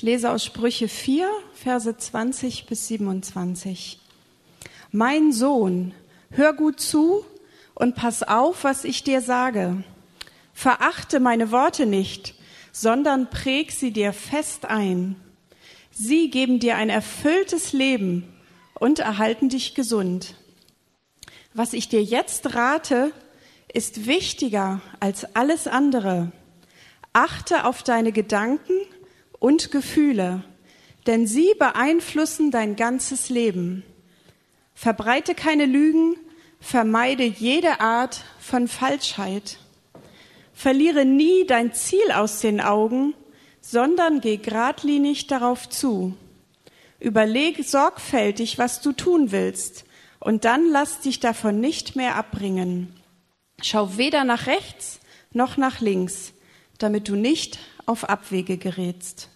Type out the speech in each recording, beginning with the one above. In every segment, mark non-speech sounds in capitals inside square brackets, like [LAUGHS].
Ich lese aus Sprüche 4, Verse 20 bis 27. Mein Sohn, hör gut zu und pass auf, was ich dir sage. Verachte meine Worte nicht, sondern präg sie dir fest ein. Sie geben dir ein erfülltes Leben und erhalten dich gesund. Was ich dir jetzt rate, ist wichtiger als alles andere. Achte auf deine Gedanken und Gefühle, denn sie beeinflussen dein ganzes Leben. Verbreite keine Lügen, vermeide jede Art von Falschheit. Verliere nie dein Ziel aus den Augen, sondern geh geradlinig darauf zu. Überleg sorgfältig, was du tun willst, und dann lass dich davon nicht mehr abbringen. Schau weder nach rechts noch nach links, damit du nicht auf Abwege gerätst.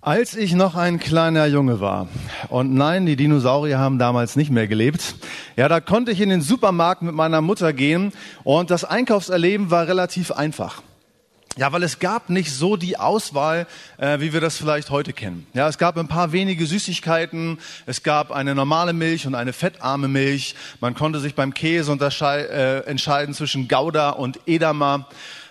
Als ich noch ein kleiner Junge war, und nein, die Dinosaurier haben damals nicht mehr gelebt, ja, da konnte ich in den Supermarkt mit meiner Mutter gehen und das Einkaufserleben war relativ einfach. Ja, weil es gab nicht so die Auswahl, äh, wie wir das vielleicht heute kennen. Ja, es gab ein paar wenige Süßigkeiten, es gab eine normale Milch und eine fettarme Milch. Man konnte sich beim Käse äh, entscheiden zwischen Gouda und Edamer.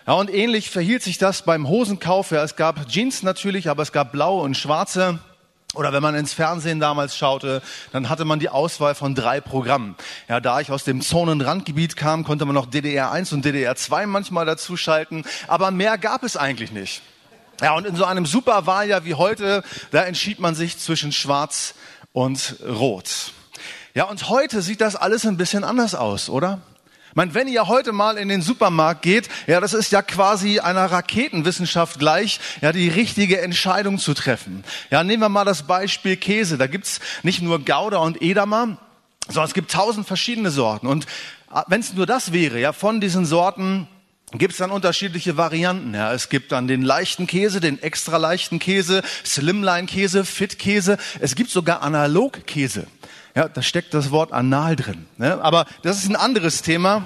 Ja, und ähnlich verhielt sich das beim Hosenkauf. Ja, es gab Jeans natürlich, aber es gab blaue und schwarze. Oder wenn man ins Fernsehen damals schaute, dann hatte man die Auswahl von drei Programmen. Ja, da ich aus dem Zonenrandgebiet kam, konnte man noch DDR 1 und DDR 2 manchmal dazu schalten. Aber mehr gab es eigentlich nicht. Ja, und in so einem Superwahljahr wie heute, da entschied man sich zwischen Schwarz und Rot. Ja, und heute sieht das alles ein bisschen anders aus, oder? Meine, wenn ihr heute mal in den Supermarkt geht, ja, das ist ja quasi einer Raketenwissenschaft gleich, ja, die richtige Entscheidung zu treffen. Ja, nehmen wir mal das Beispiel Käse. Da gibt's nicht nur Gouda und Edamer, sondern es gibt tausend verschiedene Sorten. Und ah, wenn es nur das wäre, ja, von diesen Sorten, gibt es dann unterschiedliche Varianten. Ja, es gibt dann den leichten Käse, den extra leichten Käse, Slimline-Käse, Fit-Käse. Es gibt sogar Analog-Käse. Ja, da steckt das Wort anal drin. Ne? Aber das ist ein anderes Thema.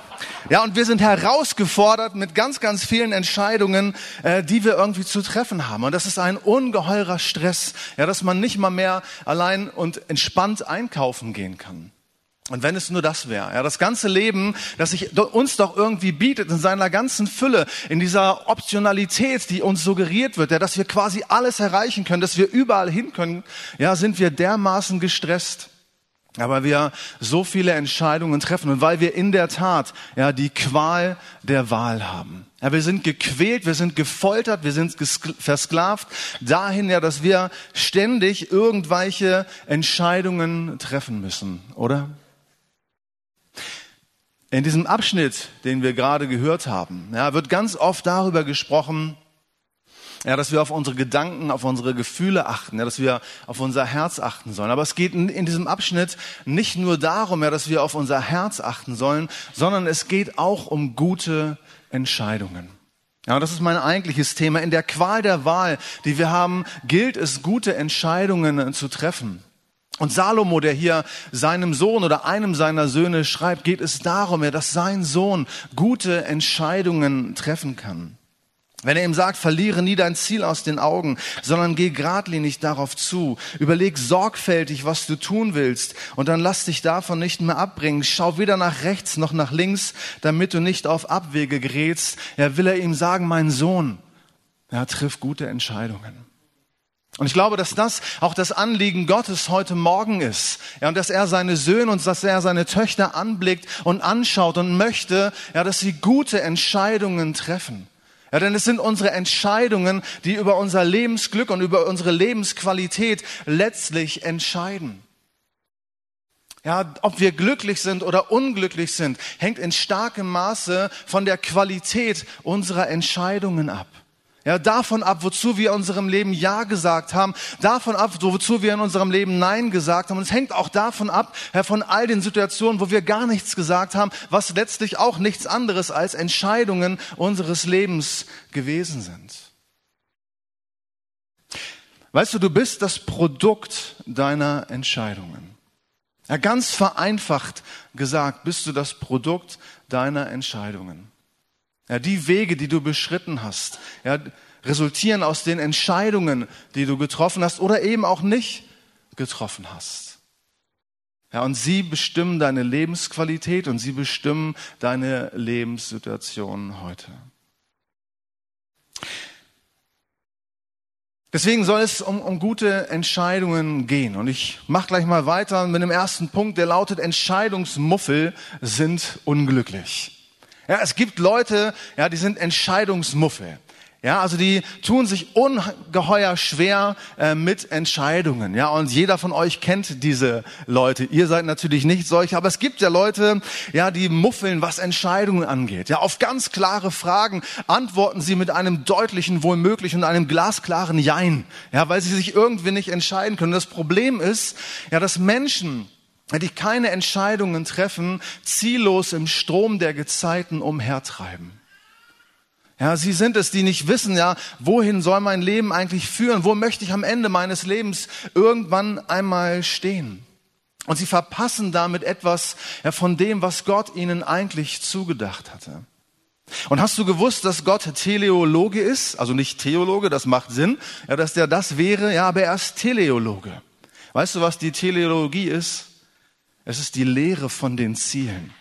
Ja, und wir sind herausgefordert mit ganz, ganz vielen Entscheidungen, äh, die wir irgendwie zu treffen haben. Und das ist ein ungeheurer Stress, ja, dass man nicht mal mehr allein und entspannt einkaufen gehen kann. Und wenn es nur das wäre, ja, das ganze Leben, das sich uns doch irgendwie bietet in seiner ganzen Fülle, in dieser Optionalität, die uns suggeriert wird, ja, dass wir quasi alles erreichen können, dass wir überall hin können, ja, sind wir dermaßen gestresst. Aber wir so viele Entscheidungen treffen und weil wir in der Tat ja die Qual der Wahl haben. Ja, wir sind gequält, wir sind gefoltert, wir sind versklavt dahin ja, dass wir ständig irgendwelche Entscheidungen treffen müssen, oder? In diesem Abschnitt, den wir gerade gehört haben, ja, wird ganz oft darüber gesprochen, ja, dass wir auf unsere Gedanken, auf unsere Gefühle achten, ja, dass wir auf unser Herz achten sollen. Aber es geht in, in diesem Abschnitt nicht nur darum, ja, dass wir auf unser Herz achten sollen, sondern es geht auch um gute Entscheidungen. Ja, das ist mein eigentliches Thema. In der Qual der Wahl, die wir haben, gilt es, gute Entscheidungen zu treffen. Und Salomo, der hier seinem Sohn oder einem seiner Söhne schreibt, geht es darum, ja, dass sein Sohn gute Entscheidungen treffen kann. Wenn er ihm sagt, verliere nie dein Ziel aus den Augen, sondern geh geradlinig darauf zu. Überleg sorgfältig, was du tun willst und dann lass dich davon nicht mehr abbringen. Schau weder nach rechts noch nach links, damit du nicht auf Abwege gerätst. Ja, will er ihm sagen, mein Sohn, ja, triff gute Entscheidungen. Und ich glaube, dass das auch das Anliegen Gottes heute Morgen ist. Ja, und dass er seine Söhne und dass er seine Töchter anblickt und anschaut und möchte, ja, dass sie gute Entscheidungen treffen. Ja, denn es sind unsere Entscheidungen, die über unser Lebensglück und über unsere Lebensqualität letztlich entscheiden. Ja, ob wir glücklich sind oder unglücklich sind, hängt in starkem Maße von der Qualität unserer Entscheidungen ab. Ja, davon ab, wozu wir in unserem Leben Ja gesagt haben, davon ab, wozu wir in unserem Leben Nein gesagt haben. Und es hängt auch davon ab, Herr, von all den Situationen, wo wir gar nichts gesagt haben, was letztlich auch nichts anderes als Entscheidungen unseres Lebens gewesen sind. Weißt du, du bist das Produkt deiner Entscheidungen. Ja, ganz vereinfacht gesagt, bist du das Produkt deiner Entscheidungen. Ja, die Wege, die du beschritten hast, ja, resultieren aus den Entscheidungen, die du getroffen hast oder eben auch nicht getroffen hast. Ja, und sie bestimmen deine Lebensqualität und sie bestimmen deine Lebenssituation heute. Deswegen soll es um, um gute Entscheidungen gehen. Und ich mache gleich mal weiter mit dem ersten Punkt, der lautet, Entscheidungsmuffel sind unglücklich. Ja, es gibt Leute, ja, die sind Entscheidungsmuffel. Ja, also die tun sich ungeheuer schwer äh, mit Entscheidungen. Ja, und jeder von euch kennt diese Leute. Ihr seid natürlich nicht solche, aber es gibt ja Leute, ja, die muffeln, was Entscheidungen angeht. Ja, auf ganz klare Fragen antworten sie mit einem deutlichen wohlmöglich und einem glasklaren Jein. Ja, weil sie sich irgendwie nicht entscheiden können. Das Problem ist, ja, dass Menschen, die keine Entscheidungen treffen, ziellos im Strom der Gezeiten umhertreiben. Ja, sie sind es, die nicht wissen, ja, wohin soll mein Leben eigentlich führen? Wo möchte ich am Ende meines Lebens irgendwann einmal stehen? Und sie verpassen damit etwas ja, von dem, was Gott ihnen eigentlich zugedacht hatte. Und hast du gewusst, dass Gott Teleologe ist? Also nicht Theologe, das macht Sinn, ja, dass der das wäre, ja, aber er ist Teleologe. Weißt du, was die Teleologie ist? Es ist die Lehre von den Zielen.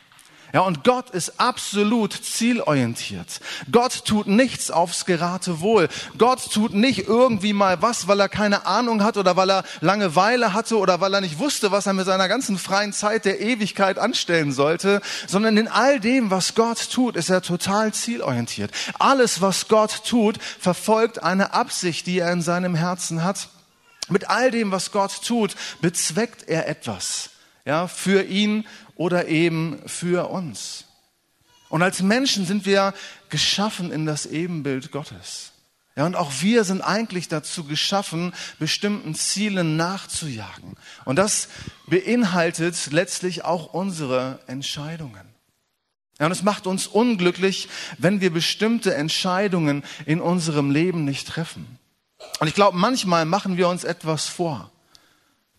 Ja, und Gott ist absolut zielorientiert. Gott tut nichts aufs Geratewohl. Gott tut nicht irgendwie mal was, weil er keine Ahnung hat oder weil er Langeweile hatte oder weil er nicht wusste, was er mit seiner ganzen freien Zeit der Ewigkeit anstellen sollte, sondern in all dem, was Gott tut, ist er total zielorientiert. Alles, was Gott tut, verfolgt eine Absicht, die er in seinem Herzen hat. Mit all dem, was Gott tut, bezweckt er etwas. Ja, für ihn oder eben für uns. Und als Menschen sind wir geschaffen in das Ebenbild Gottes. Ja, und auch wir sind eigentlich dazu geschaffen, bestimmten Zielen nachzujagen. Und das beinhaltet letztlich auch unsere Entscheidungen. Ja, und es macht uns unglücklich, wenn wir bestimmte Entscheidungen in unserem Leben nicht treffen. Und ich glaube, manchmal machen wir uns etwas vor.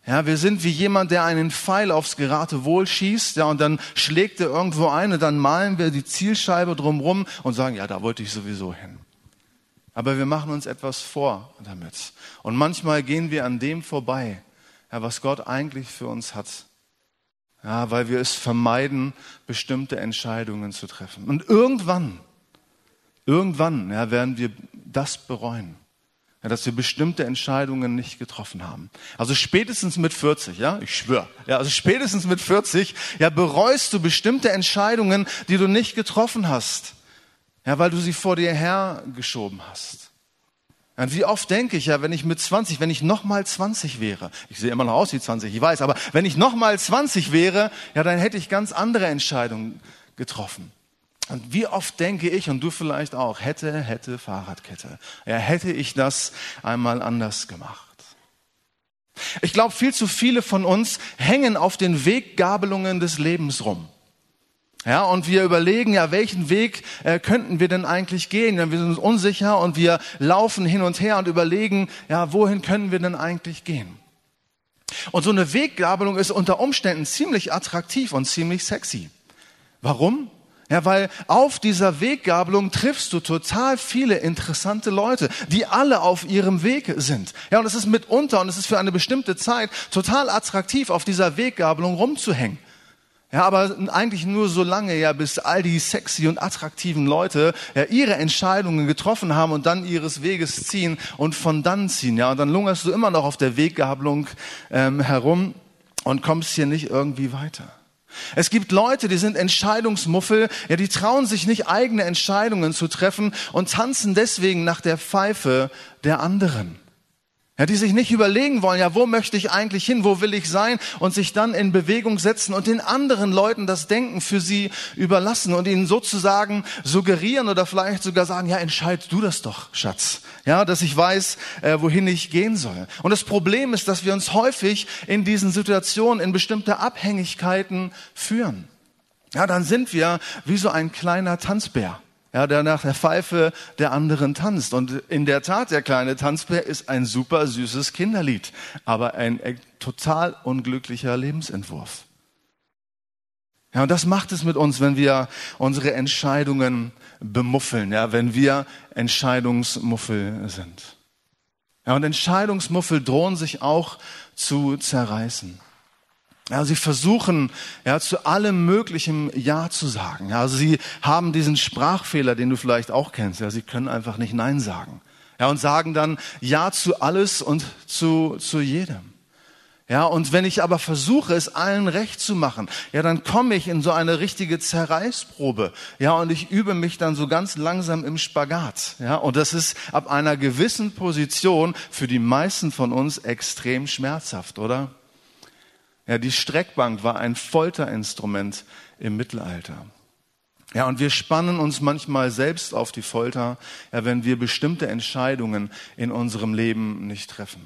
Ja, wir sind wie jemand, der einen Pfeil aufs Geratewohl schießt, ja, und dann schlägt er irgendwo ein und dann malen wir die Zielscheibe drumrum und sagen, ja, da wollte ich sowieso hin. Aber wir machen uns etwas vor damit. Und manchmal gehen wir an dem vorbei, ja, was Gott eigentlich für uns hat. Ja, weil wir es vermeiden, bestimmte Entscheidungen zu treffen. Und irgendwann, irgendwann, ja, werden wir das bereuen ja, dass wir bestimmte Entscheidungen nicht getroffen haben. Also spätestens mit 40, ja, ich schwöre, ja, also spätestens mit 40, ja, bereust du bestimmte Entscheidungen, die du nicht getroffen hast, ja, weil du sie vor dir hergeschoben hast. Und wie oft denke ich ja, wenn ich mit 20, wenn ich noch mal 20 wäre, ich sehe immer noch aus wie 20, ich weiß, aber wenn ich noch mal 20 wäre, ja, dann hätte ich ganz andere Entscheidungen getroffen. Und wie oft denke ich, und du vielleicht auch, hätte, hätte, Fahrradkette. Ja, hätte ich das einmal anders gemacht. Ich glaube, viel zu viele von uns hängen auf den Weggabelungen des Lebens rum. Ja, und wir überlegen, ja, welchen Weg äh, könnten wir denn eigentlich gehen? Ja, wir sind uns unsicher und wir laufen hin und her und überlegen, ja, wohin können wir denn eigentlich gehen? Und so eine Weggabelung ist unter Umständen ziemlich attraktiv und ziemlich sexy. Warum? Ja, weil auf dieser Weggabelung triffst du total viele interessante Leute, die alle auf ihrem Weg sind. Ja, und es ist mitunter und es ist für eine bestimmte Zeit total attraktiv, auf dieser Weggabelung rumzuhängen. Ja, aber eigentlich nur so lange, ja, bis all die sexy und attraktiven Leute ja ihre Entscheidungen getroffen haben und dann ihres Weges ziehen und von dann ziehen. Ja, und dann lungerst du immer noch auf der Weggabelung ähm, herum und kommst hier nicht irgendwie weiter. Es gibt Leute, die sind Entscheidungsmuffel, ja, die trauen sich nicht eigene Entscheidungen zu treffen und tanzen deswegen nach der Pfeife der anderen. Ja, die sich nicht überlegen wollen, ja, wo möchte ich eigentlich hin, wo will ich sein und sich dann in Bewegung setzen und den anderen Leuten das Denken für sie überlassen und ihnen sozusagen suggerieren oder vielleicht sogar sagen, ja, entscheid du das doch, Schatz. Ja, dass ich weiß, äh, wohin ich gehen soll. Und das Problem ist, dass wir uns häufig in diesen Situationen in bestimmte Abhängigkeiten führen. Ja, dann sind wir wie so ein kleiner Tanzbär ja, der nach der Pfeife der anderen tanzt. Und in der Tat, der kleine Tanzbär ist ein super süßes Kinderlied, aber ein total unglücklicher Lebensentwurf. Ja, und das macht es mit uns, wenn wir unsere Entscheidungen bemuffeln, ja, wenn wir Entscheidungsmuffel sind. Ja, und Entscheidungsmuffel drohen sich auch zu zerreißen. Ja, sie versuchen, ja, zu allem möglichen Ja zu sagen. Ja, also sie haben diesen Sprachfehler, den du vielleicht auch kennst. Ja, sie können einfach nicht Nein sagen. Ja, und sagen dann Ja zu alles und zu, zu jedem. Ja, und wenn ich aber versuche, es allen recht zu machen, ja, dann komme ich in so eine richtige Zerreißprobe. Ja, und ich übe mich dann so ganz langsam im Spagat. Ja, und das ist ab einer gewissen Position für die meisten von uns extrem schmerzhaft, oder? Ja, die Streckbank war ein Folterinstrument im Mittelalter. Ja, und wir spannen uns manchmal selbst auf die Folter, ja, wenn wir bestimmte Entscheidungen in unserem Leben nicht treffen.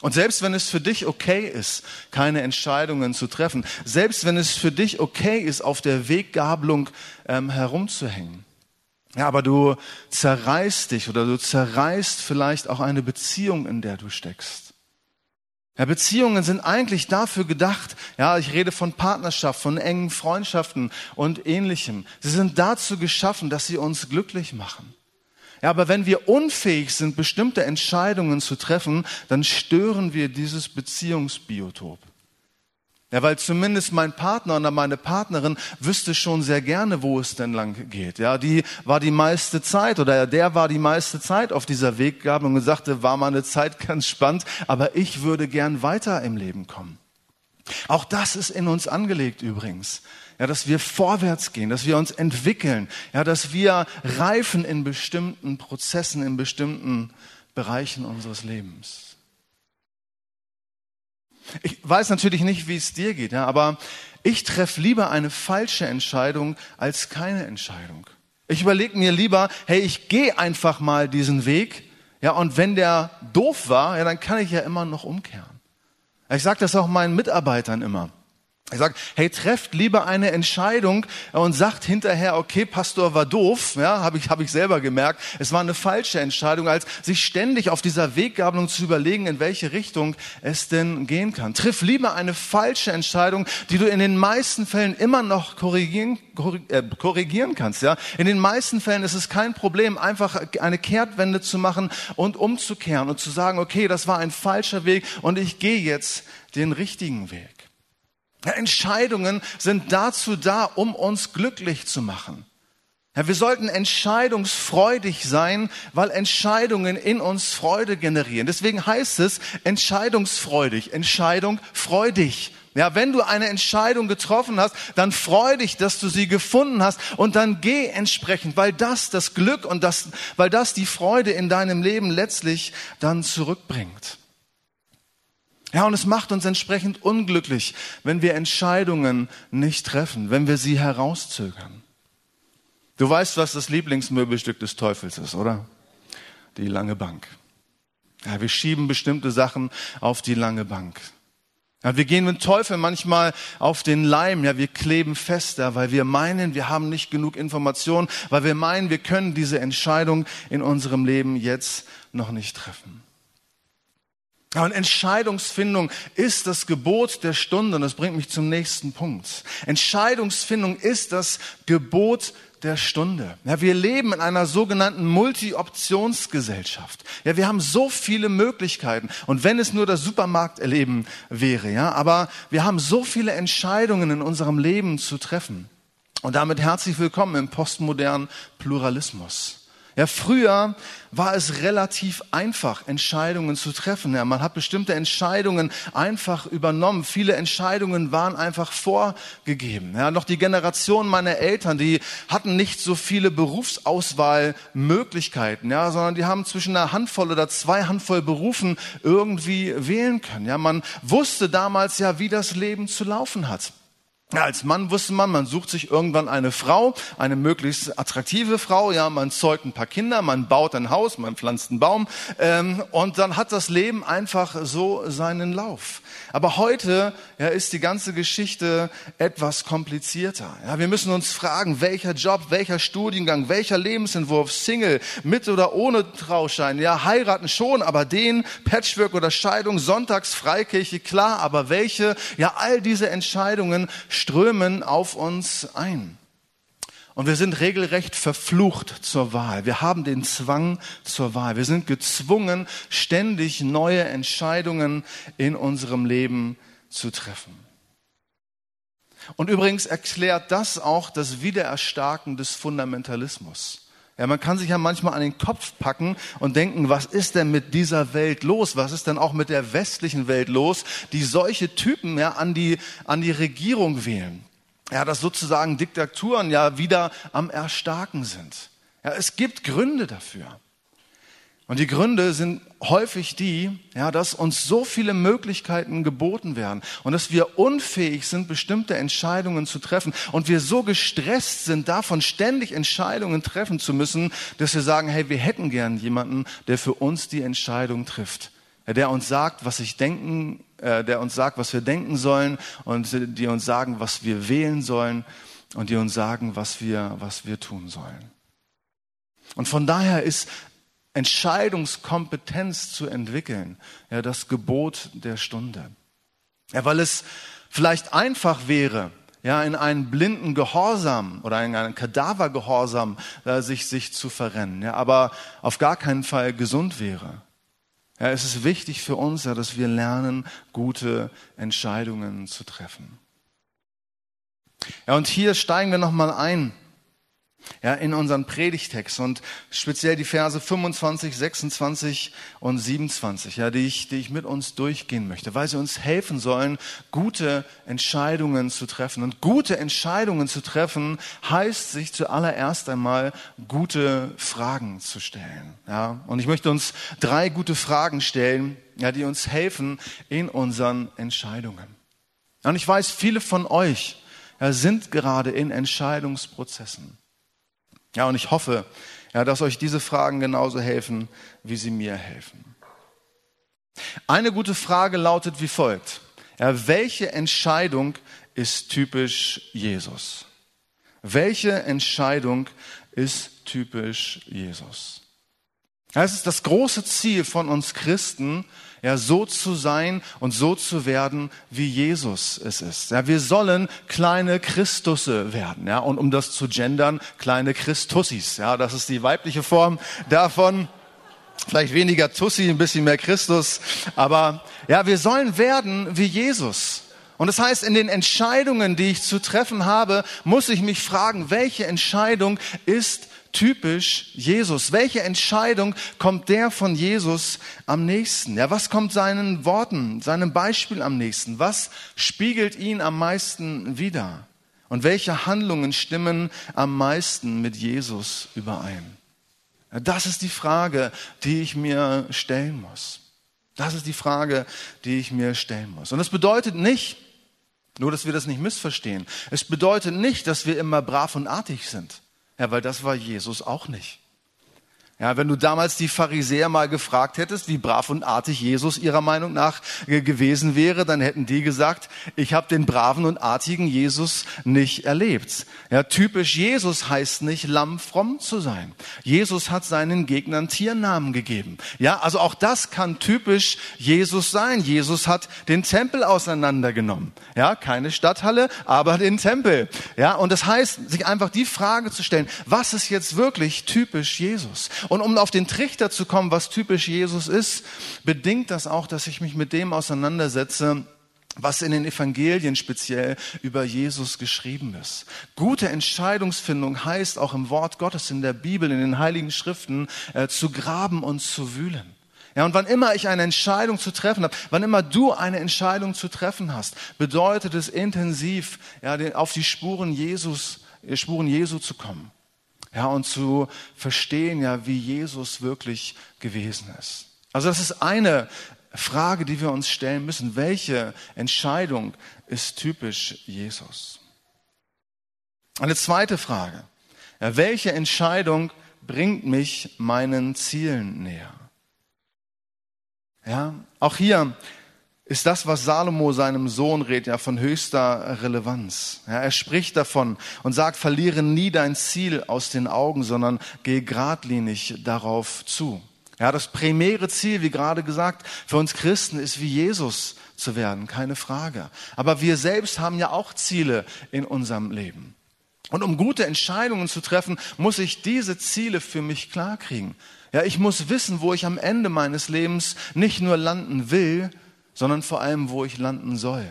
Und selbst wenn es für dich okay ist, keine Entscheidungen zu treffen, selbst wenn es für dich okay ist, auf der Weggabelung ähm, herumzuhängen, ja, aber du zerreißt dich oder du zerreißt vielleicht auch eine Beziehung, in der du steckst. Ja, Beziehungen sind eigentlich dafür gedacht, ja, ich rede von Partnerschaft, von engen Freundschaften und ähnlichem. Sie sind dazu geschaffen, dass sie uns glücklich machen. Ja, aber wenn wir unfähig sind, bestimmte Entscheidungen zu treffen, dann stören wir dieses Beziehungsbiotop. Ja, weil zumindest mein Partner oder meine Partnerin wüsste schon sehr gerne, wo es denn lang geht. Ja, die war die meiste Zeit oder der war die meiste Zeit auf dieser Weggabelung und sagte, war mal eine Zeit [LAUGHS] ganz spannend, aber ich würde gern weiter im Leben kommen. Auch das ist in uns angelegt übrigens ja, dass wir vorwärts gehen, dass wir uns entwickeln, ja, dass wir reifen in bestimmten Prozessen, in bestimmten Bereichen unseres Lebens. Ich weiß natürlich nicht, wie es dir geht, ja, aber ich treffe lieber eine falsche Entscheidung als keine Entscheidung. Ich überlege mir lieber, hey, ich gehe einfach mal diesen Weg, ja, und wenn der doof war, ja, dann kann ich ja immer noch umkehren. Ich sage das auch meinen Mitarbeitern immer. Er sagt, hey, trefft lieber eine Entscheidung und sagt hinterher, okay, Pastor war doof, ja, habe ich, hab ich selber gemerkt. Es war eine falsche Entscheidung, als sich ständig auf dieser Weggabelung zu überlegen, in welche Richtung es denn gehen kann. Triff lieber eine falsche Entscheidung, die du in den meisten Fällen immer noch korrigieren, äh, korrigieren kannst, ja. In den meisten Fällen ist es kein Problem, einfach eine Kehrtwende zu machen und umzukehren und zu sagen, okay, das war ein falscher Weg und ich gehe jetzt den richtigen Weg. Entscheidungen sind dazu da, um uns glücklich zu machen. Ja, wir sollten entscheidungsfreudig sein, weil Entscheidungen in uns Freude generieren. Deswegen heißt es entscheidungsfreudig, Entscheidung freudig. Ja, wenn du eine Entscheidung getroffen hast, dann freu dich, dass du sie gefunden hast und dann geh entsprechend, weil das das Glück und das, weil das die Freude in deinem Leben letztlich dann zurückbringt. Ja, und es macht uns entsprechend unglücklich, wenn wir Entscheidungen nicht treffen, wenn wir sie herauszögern. Du weißt, was das Lieblingsmöbelstück des Teufels ist, oder? Die lange Bank. Ja, wir schieben bestimmte Sachen auf die lange Bank. Ja, wir gehen mit Teufel manchmal auf den Leim, ja, wir kleben fester, weil wir meinen, wir haben nicht genug Informationen, weil wir meinen, wir können diese Entscheidung in unserem Leben jetzt noch nicht treffen. Und Entscheidungsfindung ist das Gebot der Stunde und das bringt mich zum nächsten Punkt. Entscheidungsfindung ist das Gebot der Stunde. Ja, wir leben in einer sogenannten Multi-Optionsgesellschaft. Ja, wir haben so viele Möglichkeiten. Und wenn es nur das Supermarkterleben wäre, ja, aber wir haben so viele Entscheidungen in unserem Leben zu treffen. Und damit herzlich willkommen im postmodernen Pluralismus. Ja, früher war es relativ einfach, Entscheidungen zu treffen. Ja, man hat bestimmte Entscheidungen einfach übernommen. Viele Entscheidungen waren einfach vorgegeben. Ja, noch die Generation meiner Eltern, die hatten nicht so viele Berufsauswahlmöglichkeiten, ja, sondern die haben zwischen einer Handvoll oder zwei Handvoll Berufen irgendwie wählen können. Ja, man wusste damals ja, wie das Leben zu laufen hat. Ja, als Mann wusste man, man sucht sich irgendwann eine Frau, eine möglichst attraktive Frau. Ja, man zeugt ein paar Kinder, man baut ein Haus, man pflanzt einen Baum ähm, und dann hat das Leben einfach so seinen Lauf. Aber heute ja, ist die ganze Geschichte etwas komplizierter. Ja, wir müssen uns fragen, welcher Job, welcher Studiengang, welcher Lebensentwurf, Single, mit oder ohne Trauschein. Ja, heiraten schon, aber den Patchwork oder Scheidung, Sonntags Freikirche, klar, aber welche? Ja, all diese Entscheidungen strömen auf uns ein. Und wir sind regelrecht verflucht zur Wahl. Wir haben den Zwang zur Wahl. Wir sind gezwungen, ständig neue Entscheidungen in unserem Leben zu treffen. Und übrigens erklärt das auch das Wiedererstarken des Fundamentalismus. Ja, man kann sich ja manchmal an den Kopf packen und denken, was ist denn mit dieser Welt los? Was ist denn auch mit der westlichen Welt los, die solche Typen ja an die, an die Regierung wählen? Ja, dass sozusagen Diktaturen ja wieder am Erstarken sind. Ja, es gibt Gründe dafür. Und die Gründe sind häufig die, ja, dass uns so viele Möglichkeiten geboten werden und dass wir unfähig sind, bestimmte Entscheidungen zu treffen und wir so gestresst sind, davon ständig Entscheidungen treffen zu müssen, dass wir sagen, hey, wir hätten gern jemanden, der für uns die Entscheidung trifft, der uns sagt, was ich denken, äh, der uns sagt, was wir denken sollen und die uns sagen, was wir wählen sollen und die uns sagen, was wir, was wir tun sollen. Und von daher ist Entscheidungskompetenz zu entwickeln, ja, das Gebot der Stunde. Ja, weil es vielleicht einfach wäre, ja, in einen blinden Gehorsam oder in einen Kadavergehorsam äh, sich, sich zu verrennen, ja, aber auf gar keinen Fall gesund wäre. Ja, es ist wichtig für uns, ja, dass wir lernen, gute Entscheidungen zu treffen. Ja, und hier steigen wir nochmal ein ja, in unseren Predigtext und speziell die Verse 25, 26 und 27, ja, die ich, die ich mit uns durchgehen möchte, weil sie uns helfen sollen, gute Entscheidungen zu treffen. Und gute Entscheidungen zu treffen heißt, sich zuallererst einmal gute Fragen zu stellen. Ja, und ich möchte uns drei gute Fragen stellen, ja, die uns helfen in unseren Entscheidungen. Und ich weiß, viele von euch ja, sind gerade in Entscheidungsprozessen. Ja, und ich hoffe, ja, dass euch diese Fragen genauso helfen, wie sie mir helfen. Eine gute Frage lautet wie folgt. Ja, welche Entscheidung ist typisch Jesus? Welche Entscheidung ist typisch Jesus? Es ist das große Ziel von uns Christen, ja, so zu sein und so zu werden, wie Jesus es ist. Ja, wir sollen kleine Christusse werden, ja, und um das zu gendern, kleine Christussis, ja, das ist die weibliche Form davon. Vielleicht weniger Tussi, ein bisschen mehr Christus, aber ja, wir sollen werden wie Jesus. Und das heißt, in den Entscheidungen, die ich zu treffen habe, muss ich mich fragen, welche Entscheidung ist typisch Jesus? Welche Entscheidung kommt der von Jesus am nächsten? Ja, was kommt seinen Worten, seinem Beispiel am nächsten? Was spiegelt ihn am meisten wider? Und welche Handlungen stimmen am meisten mit Jesus überein? Das ist die Frage, die ich mir stellen muss. Das ist die Frage, die ich mir stellen muss. Und das bedeutet nicht, nur dass wir das nicht missverstehen, es bedeutet nicht, dass wir immer brav und artig sind. Ja, weil das war Jesus auch nicht. Ja, wenn du damals die Pharisäer mal gefragt hättest, wie brav und artig Jesus ihrer Meinung nach gewesen wäre, dann hätten die gesagt, ich habe den braven und artigen Jesus nicht erlebt. Ja, typisch Jesus heißt nicht lamm fromm zu sein. Jesus hat seinen Gegnern Tiernamen gegeben. Ja, also auch das kann typisch Jesus sein. Jesus hat den Tempel auseinandergenommen. Ja, keine Stadthalle, aber den Tempel. Ja, und das heißt, sich einfach die Frage zu stellen, was ist jetzt wirklich typisch Jesus? Und um auf den Trichter zu kommen, was typisch Jesus ist, bedingt das auch, dass ich mich mit dem auseinandersetze, was in den Evangelien speziell über Jesus geschrieben ist. Gute Entscheidungsfindung heißt auch im Wort Gottes, in der Bibel, in den Heiligen Schriften, äh, zu graben und zu wühlen. Ja, und wann immer ich eine Entscheidung zu treffen habe, wann immer du eine Entscheidung zu treffen hast, bedeutet es intensiv, ja, auf die Spuren Jesus, Spuren Jesu zu kommen. Ja, und zu verstehen, ja, wie Jesus wirklich gewesen ist. Also das ist eine Frage, die wir uns stellen müssen. Welche Entscheidung ist typisch Jesus? Eine zweite Frage. Ja, welche Entscheidung bringt mich meinen Zielen näher? Ja, auch hier ist das, was Salomo seinem Sohn redet, ja von höchster Relevanz. Ja, er spricht davon und sagt, verliere nie dein Ziel aus den Augen, sondern geh geradlinig darauf zu. Ja, das primäre Ziel, wie gerade gesagt, für uns Christen ist wie Jesus zu werden, keine Frage. Aber wir selbst haben ja auch Ziele in unserem Leben. Und um gute Entscheidungen zu treffen, muss ich diese Ziele für mich klarkriegen. Ja, ich muss wissen, wo ich am Ende meines Lebens nicht nur landen will, sondern vor allem, wo ich landen soll.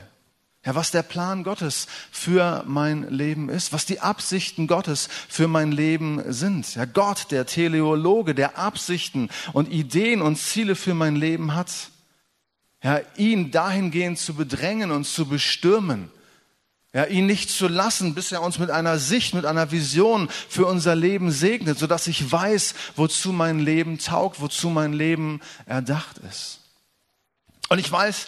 Ja, was der Plan Gottes für mein Leben ist, was die Absichten Gottes für mein Leben sind. Ja, Gott, der Teleologe, der Absichten und Ideen und Ziele für mein Leben hat. Ja, ihn dahingehend zu bedrängen und zu bestürmen. Ja, ihn nicht zu lassen, bis er uns mit einer Sicht, mit einer Vision für unser Leben segnet, sodass ich weiß, wozu mein Leben taugt, wozu mein Leben erdacht ist. Und ich weiß,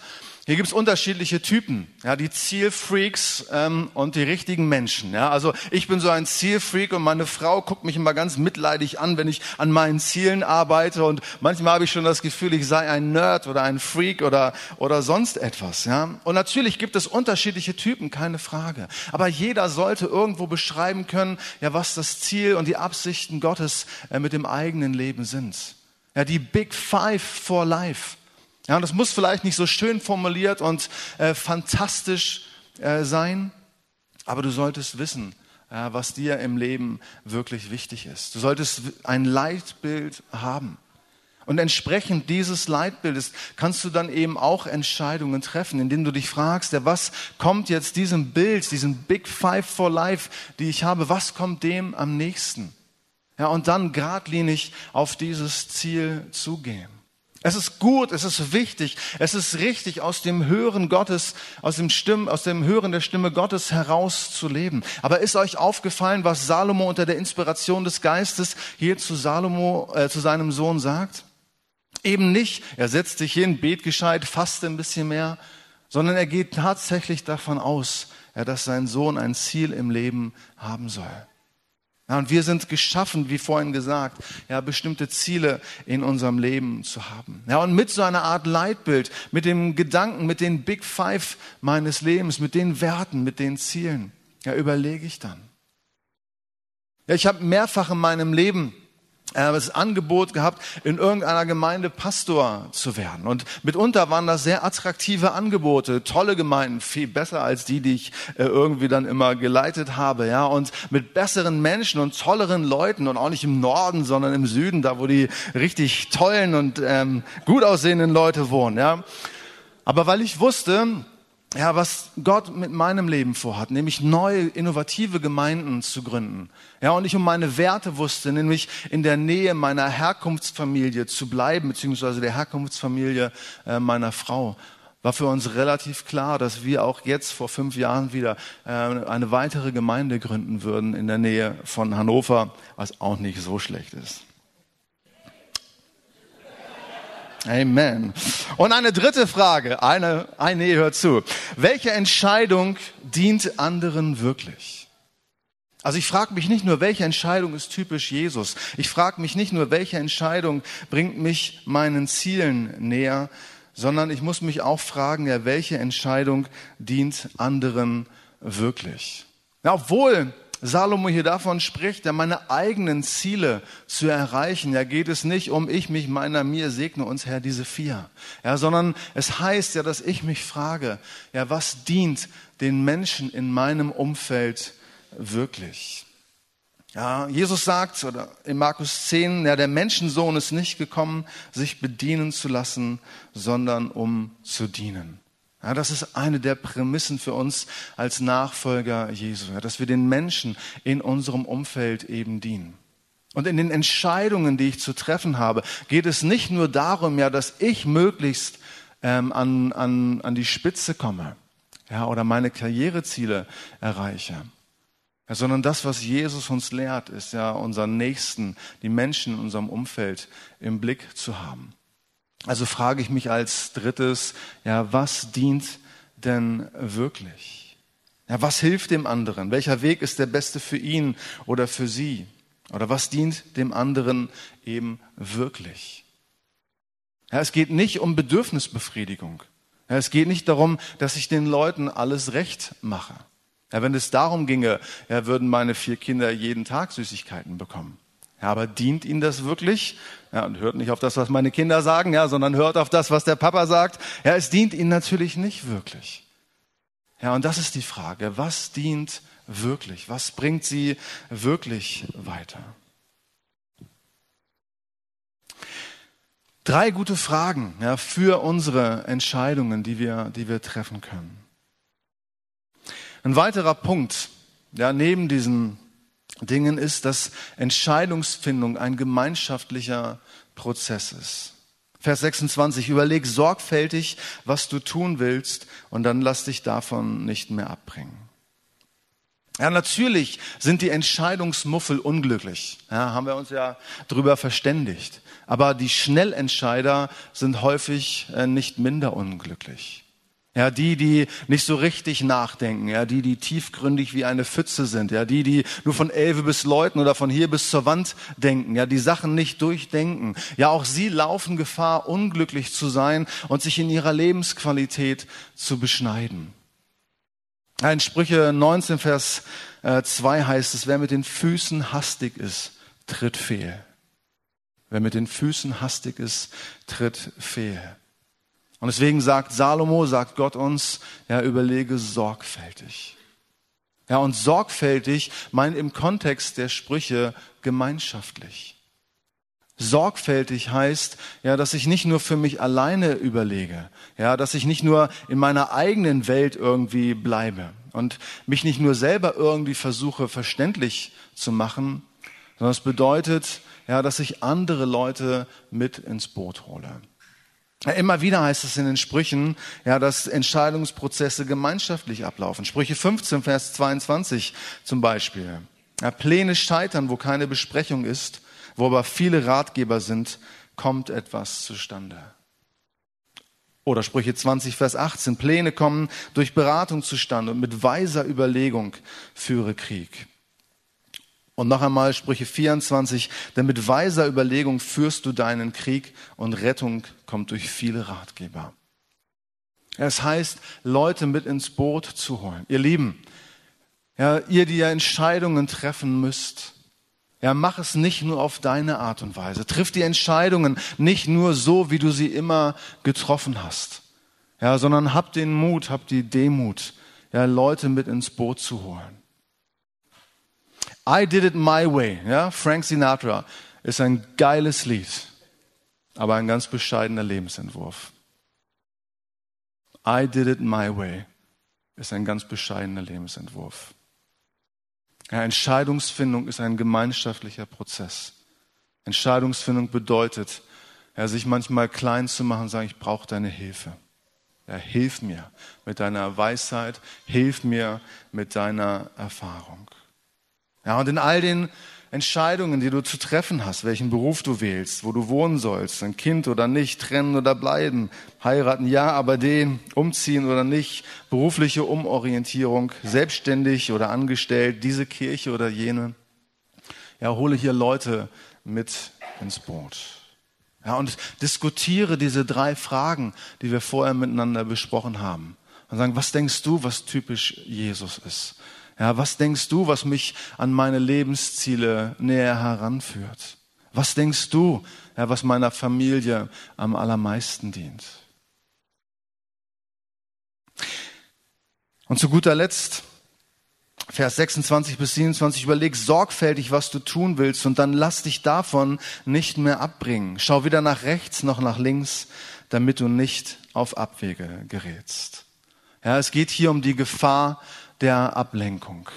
hier gibt's unterschiedliche Typen, ja, die Zielfreaks ähm, und die richtigen Menschen. Ja, also ich bin so ein Zielfreak und meine Frau guckt mich immer ganz mitleidig an, wenn ich an meinen Zielen arbeite und manchmal habe ich schon das Gefühl, ich sei ein Nerd oder ein Freak oder oder sonst etwas. Ja, und natürlich gibt es unterschiedliche Typen, keine Frage. Aber jeder sollte irgendwo beschreiben können, ja, was das Ziel und die Absichten Gottes äh, mit dem eigenen Leben sind. Ja, die Big Five for Life. Ja, und das muss vielleicht nicht so schön formuliert und äh, fantastisch äh, sein, aber du solltest wissen, äh, was dir im Leben wirklich wichtig ist. Du solltest ein Leitbild haben. Und entsprechend dieses Leitbildes kannst du dann eben auch Entscheidungen treffen, indem du dich fragst, ja, was kommt jetzt diesem Bild, diesem Big Five for Life, die ich habe, was kommt dem am nächsten? Ja, und dann geradlinig auf dieses Ziel zugehen. Es ist gut, es ist wichtig, es ist richtig, aus dem Hören Gottes, aus dem Stimm, aus dem Hören der Stimme Gottes heraus zu leben. Aber ist euch aufgefallen, was Salomo unter der Inspiration des Geistes hier zu Salomo, äh, zu seinem Sohn sagt? Eben nicht, er setzt sich hin, bet gescheit, faste ein bisschen mehr, sondern er geht tatsächlich davon aus, ja, dass sein Sohn ein Ziel im Leben haben soll. Ja, und wir sind geschaffen, wie vorhin gesagt, ja, bestimmte Ziele in unserem Leben zu haben. Ja, und mit so einer Art Leitbild, mit dem Gedanken, mit den Big Five meines Lebens, mit den Werten, mit den Zielen, ja, überlege ich dann. Ja, ich habe mehrfach in meinem Leben das Angebot gehabt, in irgendeiner Gemeinde Pastor zu werden. Und mitunter waren das sehr attraktive Angebote, tolle Gemeinden, viel besser als die, die ich äh, irgendwie dann immer geleitet habe, ja. Und mit besseren Menschen und tolleren Leuten und auch nicht im Norden, sondern im Süden, da wo die richtig tollen und ähm, gut aussehenden Leute wohnen, ja. Aber weil ich wusste, ja, was Gott mit meinem Leben vorhat, nämlich neue, innovative Gemeinden zu gründen. Ja, und ich um meine Werte wusste, nämlich in der Nähe meiner Herkunftsfamilie zu bleiben, beziehungsweise der Herkunftsfamilie äh, meiner Frau, war für uns relativ klar, dass wir auch jetzt vor fünf Jahren wieder äh, eine weitere Gemeinde gründen würden in der Nähe von Hannover, was auch nicht so schlecht ist. Amen. Und eine dritte Frage, eine, eine hört zu. Welche Entscheidung dient anderen wirklich? Also ich frage mich nicht nur, welche Entscheidung ist typisch Jesus. Ich frage mich nicht nur, welche Entscheidung bringt mich meinen Zielen näher, sondern ich muss mich auch fragen, ja, welche Entscheidung dient anderen wirklich? Ja, obwohl Salomo hier davon spricht, ja meine eigenen Ziele zu erreichen, ja geht es nicht um ich mich meiner mir segne uns Herr diese vier, ja, sondern es heißt ja, dass ich mich frage, ja was dient den Menschen in meinem Umfeld wirklich? Ja, Jesus sagt oder in Markus 10, ja der Menschensohn ist nicht gekommen, sich bedienen zu lassen, sondern um zu dienen. Ja, das ist eine der Prämissen für uns als Nachfolger Jesu, ja, dass wir den Menschen in unserem Umfeld eben dienen. Und in den Entscheidungen, die ich zu treffen habe, geht es nicht nur darum, ja, dass ich möglichst ähm, an, an, an die Spitze komme ja, oder meine Karriereziele erreiche, ja, sondern das, was Jesus uns lehrt, ist ja unseren Nächsten, die Menschen in unserem Umfeld im Blick zu haben. Also frage ich mich als drittes, ja, was dient denn wirklich? Ja, was hilft dem anderen? Welcher Weg ist der beste für ihn oder für sie? Oder was dient dem anderen eben wirklich? Ja, es geht nicht um Bedürfnisbefriedigung. Ja, es geht nicht darum, dass ich den Leuten alles recht mache. Ja, wenn es darum ginge, ja, würden meine vier Kinder jeden Tag Süßigkeiten bekommen. Ja, aber dient Ihnen das wirklich? Ja, und hört nicht auf das, was meine Kinder sagen, ja, sondern hört auf das, was der Papa sagt. Ja, es dient Ihnen natürlich nicht wirklich. Ja, und das ist die Frage. Was dient wirklich? Was bringt Sie wirklich weiter? Drei gute Fragen ja, für unsere Entscheidungen, die wir, die wir treffen können. Ein weiterer Punkt, ja, neben diesen Dingen ist, dass Entscheidungsfindung ein gemeinschaftlicher Prozess ist. Vers 26, überleg sorgfältig, was du tun willst und dann lass dich davon nicht mehr abbringen. Ja, natürlich sind die Entscheidungsmuffel unglücklich. Ja, haben wir uns ja drüber verständigt. Aber die Schnellentscheider sind häufig äh, nicht minder unglücklich. Ja, die, die nicht so richtig nachdenken, ja, die, die tiefgründig wie eine Pfütze sind, ja, die, die nur von Elfe bis Leuten oder von hier bis zur Wand denken, ja, die Sachen nicht durchdenken. Ja, auch sie laufen Gefahr, unglücklich zu sein und sich in ihrer Lebensqualität zu beschneiden. In Sprüche 19, Vers 2 äh, heißt es, wer mit den Füßen hastig ist, tritt fehl. Wer mit den Füßen hastig ist, tritt fehl. Und deswegen sagt Salomo, sagt Gott uns, ja, überlege sorgfältig. Ja, und sorgfältig meint im Kontext der Sprüche gemeinschaftlich. Sorgfältig heißt, ja, dass ich nicht nur für mich alleine überlege, ja, dass ich nicht nur in meiner eigenen Welt irgendwie bleibe und mich nicht nur selber irgendwie versuche verständlich zu machen, sondern es bedeutet, ja, dass ich andere Leute mit ins Boot hole. Immer wieder heißt es in den Sprüchen, ja, dass Entscheidungsprozesse gemeinschaftlich ablaufen. Sprüche 15, Vers 22 zum Beispiel. Ja, Pläne scheitern, wo keine Besprechung ist, wo aber viele Ratgeber sind, kommt etwas zustande. Oder Sprüche 20, Vers 18. Pläne kommen durch Beratung zustande und mit weiser Überlegung führe Krieg. Und noch einmal Sprüche 24, denn mit weiser Überlegung führst du deinen Krieg und Rettung kommt durch viele Ratgeber. Es heißt, Leute mit ins Boot zu holen. Ihr Lieben, ja, ihr, die ja Entscheidungen treffen müsst, ja, mach es nicht nur auf deine Art und Weise. Triff die Entscheidungen nicht nur so, wie du sie immer getroffen hast. Ja, sondern hab den Mut, hab die Demut, ja, Leute mit ins Boot zu holen. I Did It My Way, ja, Frank Sinatra, ist ein geiles Lied, aber ein ganz bescheidener Lebensentwurf. I Did It My Way ist ein ganz bescheidener Lebensentwurf. Ja, Entscheidungsfindung ist ein gemeinschaftlicher Prozess. Entscheidungsfindung bedeutet, ja, sich manchmal klein zu machen und sagen, ich brauche deine Hilfe. Ja, hilf mir mit deiner Weisheit, hilf mir mit deiner Erfahrung. Ja, und in all den Entscheidungen, die du zu treffen hast, welchen Beruf du wählst, wo du wohnen sollst, ein Kind oder nicht, trennen oder bleiben, heiraten, ja, aber den, umziehen oder nicht, berufliche Umorientierung, selbstständig oder angestellt, diese Kirche oder jene. Ja, hole hier Leute mit ins Boot. Ja, und diskutiere diese drei Fragen, die wir vorher miteinander besprochen haben. Und sagen, was denkst du, was typisch Jesus ist? Ja, was denkst du, was mich an meine Lebensziele näher heranführt? Was denkst du, ja, was meiner Familie am allermeisten dient? Und zu guter Letzt, Vers 26 bis 27, überleg sorgfältig, was du tun willst und dann lass dich davon nicht mehr abbringen. Schau weder nach rechts noch nach links, damit du nicht auf Abwege gerätst. Ja, es geht hier um die Gefahr der Ablenkung.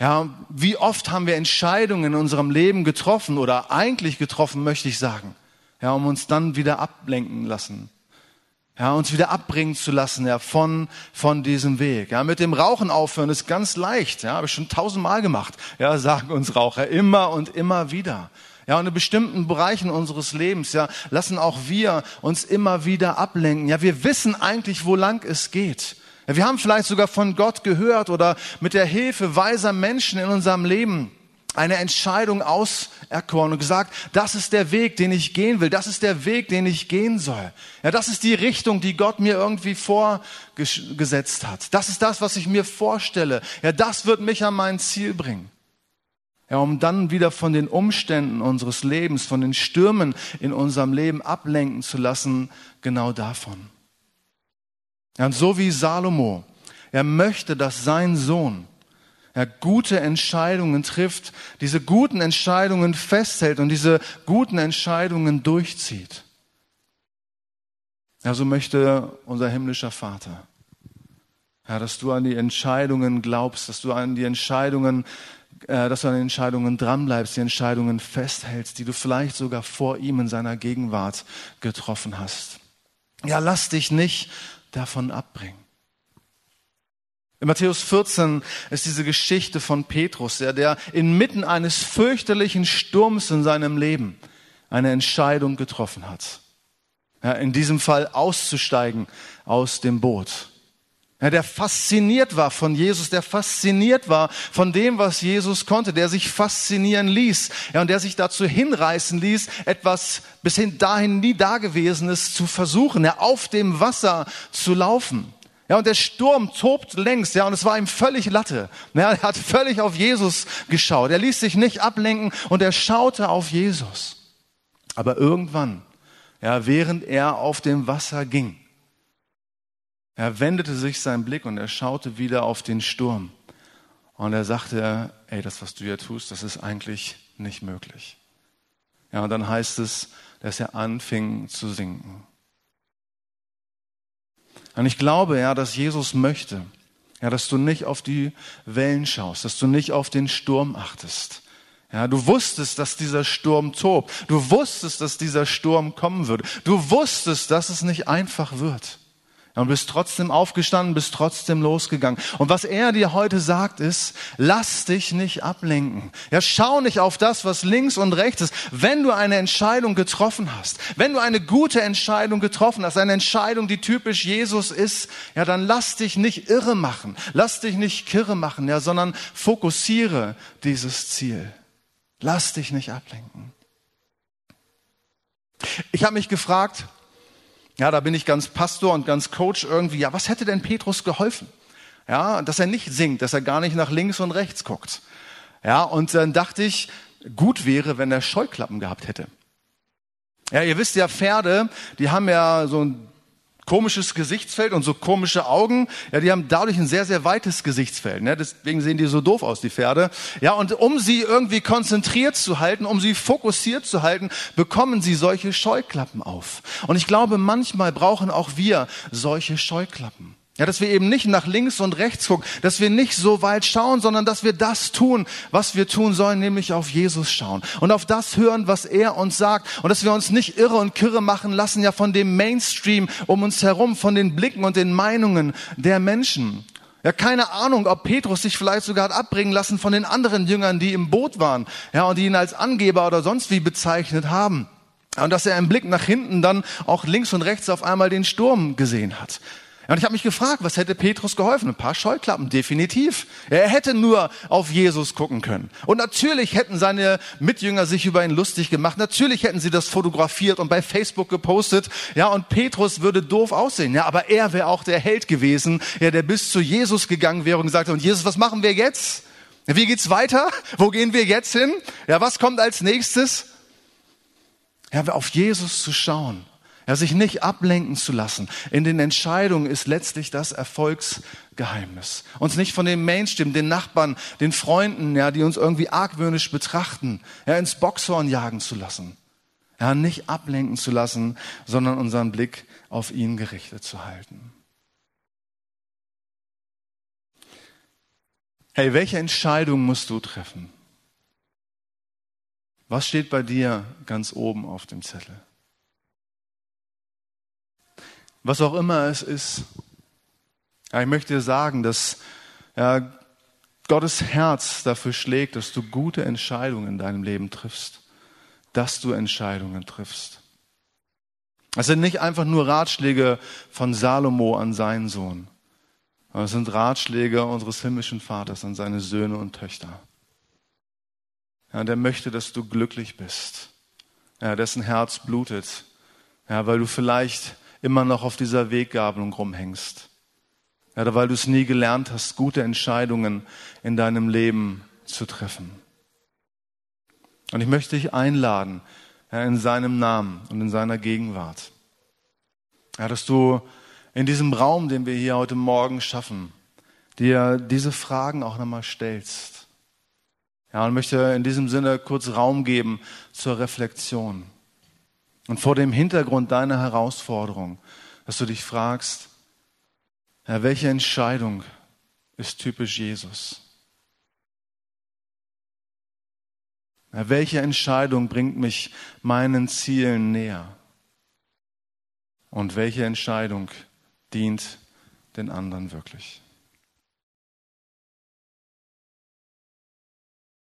Ja, wie oft haben wir Entscheidungen in unserem Leben getroffen oder eigentlich getroffen, möchte ich sagen, ja, um uns dann wieder ablenken lassen. Ja, uns wieder abbringen zu lassen, ja, von, von diesem Weg. Ja, mit dem Rauchen aufhören ist ganz leicht. Ja, habe ich schon tausendmal gemacht. Ja, sagen uns Raucher immer und immer wieder. Ja, und in bestimmten Bereichen unseres Lebens, ja, lassen auch wir uns immer wieder ablenken. Ja, wir wissen eigentlich, wo lang es geht. Wir haben vielleicht sogar von Gott gehört oder mit der Hilfe weiser Menschen in unserem Leben eine Entscheidung auserkoren und gesagt, das ist der Weg, den ich gehen will, das ist der Weg, den ich gehen soll. Ja, das ist die Richtung, die Gott mir irgendwie vorgesetzt hat. Das ist das, was ich mir vorstelle. Ja, das wird mich an mein Ziel bringen. Ja, um dann wieder von den Umständen unseres Lebens, von den Stürmen in unserem Leben ablenken zu lassen, genau davon. Ja, und so wie Salomo, er möchte, dass sein Sohn ja, gute Entscheidungen trifft, diese guten Entscheidungen festhält und diese guten Entscheidungen durchzieht. Ja, so möchte unser himmlischer Vater. Ja, dass du an die Entscheidungen glaubst, dass du an die Entscheidungen, äh, dass du an den Entscheidungen dranbleibst, die Entscheidungen festhältst, die du vielleicht sogar vor ihm in seiner Gegenwart getroffen hast. Ja, lass dich nicht davon abbringen. In Matthäus 14 ist diese Geschichte von Petrus, der, der inmitten eines fürchterlichen Sturms in seinem Leben eine Entscheidung getroffen hat. Ja, in diesem Fall auszusteigen aus dem Boot. Ja, der fasziniert war von Jesus, der fasziniert war von dem, was Jesus konnte, der sich faszinieren ließ ja, und der sich dazu hinreißen ließ, etwas bis hin dahin nie Dagewesenes zu versuchen, ja, auf dem Wasser zu laufen. Ja, und der Sturm tobt längst, ja, und es war ihm völlig Latte. Ja, er hat völlig auf Jesus geschaut. Er ließ sich nicht ablenken und er schaute auf Jesus. Aber irgendwann, ja, während er auf dem Wasser ging, er wendete sich sein Blick und er schaute wieder auf den Sturm. Und er sagte, ey, das, was du hier tust, das ist eigentlich nicht möglich. Ja, und dann heißt es, dass er anfing zu sinken. Und ich glaube ja, dass Jesus möchte, ja, dass du nicht auf die Wellen schaust, dass du nicht auf den Sturm achtest. Ja, du wusstest, dass dieser Sturm tobt. Du wusstest, dass dieser Sturm kommen würde. Du wusstest, dass es nicht einfach wird. Und bist trotzdem aufgestanden, bist trotzdem losgegangen. Und was er dir heute sagt ist, lass dich nicht ablenken. Ja, schau nicht auf das, was links und rechts ist. Wenn du eine Entscheidung getroffen hast, wenn du eine gute Entscheidung getroffen hast, eine Entscheidung, die typisch Jesus ist, ja, dann lass dich nicht irre machen. Lass dich nicht kirre machen, ja, sondern fokussiere dieses Ziel. Lass dich nicht ablenken. Ich habe mich gefragt, ja, da bin ich ganz Pastor und ganz Coach irgendwie. Ja, was hätte denn Petrus geholfen? Ja, dass er nicht singt, dass er gar nicht nach links und rechts guckt. Ja, und dann dachte ich, gut wäre, wenn er Scheuklappen gehabt hätte. Ja, ihr wisst ja, Pferde, die haben ja so ein komisches Gesichtsfeld und so komische Augen. Ja, die haben dadurch ein sehr, sehr weites Gesichtsfeld. Ne? Deswegen sehen die so doof aus, die Pferde. Ja, und um sie irgendwie konzentriert zu halten, um sie fokussiert zu halten, bekommen sie solche Scheuklappen auf. Und ich glaube, manchmal brauchen auch wir solche Scheuklappen. Ja, dass wir eben nicht nach links und rechts gucken, dass wir nicht so weit schauen, sondern dass wir das tun, was wir tun sollen, nämlich auf Jesus schauen und auf das hören, was er uns sagt und dass wir uns nicht irre und kirre machen lassen, ja, von dem Mainstream um uns herum, von den Blicken und den Meinungen der Menschen. Ja, keine Ahnung, ob Petrus sich vielleicht sogar hat abbringen lassen von den anderen Jüngern, die im Boot waren, ja, und die ihn als Angeber oder sonst wie bezeichnet haben. Und dass er im Blick nach hinten dann auch links und rechts auf einmal den Sturm gesehen hat. Und ich habe mich gefragt, was hätte Petrus geholfen? Ein paar Scheuklappen, definitiv. Er hätte nur auf Jesus gucken können. Und natürlich hätten seine Mitjünger sich über ihn lustig gemacht. Natürlich hätten sie das fotografiert und bei Facebook gepostet. Ja, und Petrus würde doof aussehen. Ja, aber er wäre auch der Held gewesen, ja, der bis zu Jesus gegangen wäre und gesagt hat, und Jesus, was machen wir jetzt? Wie geht's weiter? Wo gehen wir jetzt hin? Ja, was kommt als nächstes? Ja, auf Jesus zu schauen ja, sich nicht ablenken zu lassen in den Entscheidungen ist letztlich das Erfolgsgeheimnis. Uns nicht von dem Mainstream, den Nachbarn, den Freunden, ja, die uns irgendwie argwöhnisch betrachten, ja, ins Boxhorn jagen zu lassen. Ja, nicht ablenken zu lassen, sondern unseren Blick auf ihn gerichtet zu halten. Hey, welche Entscheidung musst du treffen? Was steht bei dir ganz oben auf dem Zettel? Was auch immer es ist. Ja, ich möchte dir sagen, dass ja, Gottes Herz dafür schlägt, dass du gute Entscheidungen in deinem Leben triffst, dass du Entscheidungen triffst. Es sind nicht einfach nur Ratschläge von Salomo an seinen Sohn, sondern es sind Ratschläge unseres himmlischen Vaters an seine Söhne und Töchter. Ja, der möchte, dass du glücklich bist. Ja, dessen Herz blutet. Ja, weil du vielleicht immer noch auf dieser Weggabelung rumhängst. Ja, weil du es nie gelernt hast, gute Entscheidungen in deinem Leben zu treffen. Und ich möchte dich einladen, Herr, in seinem Namen und in seiner Gegenwart. Ja, dass du in diesem Raum, den wir hier heute Morgen schaffen, dir diese Fragen auch nochmal stellst. Ja, und möchte in diesem Sinne kurz Raum geben zur Reflexion. Und vor dem Hintergrund deiner Herausforderung, dass du dich fragst, ja, welche Entscheidung ist typisch Jesus? Ja, welche Entscheidung bringt mich meinen Zielen näher? Und welche Entscheidung dient den anderen wirklich?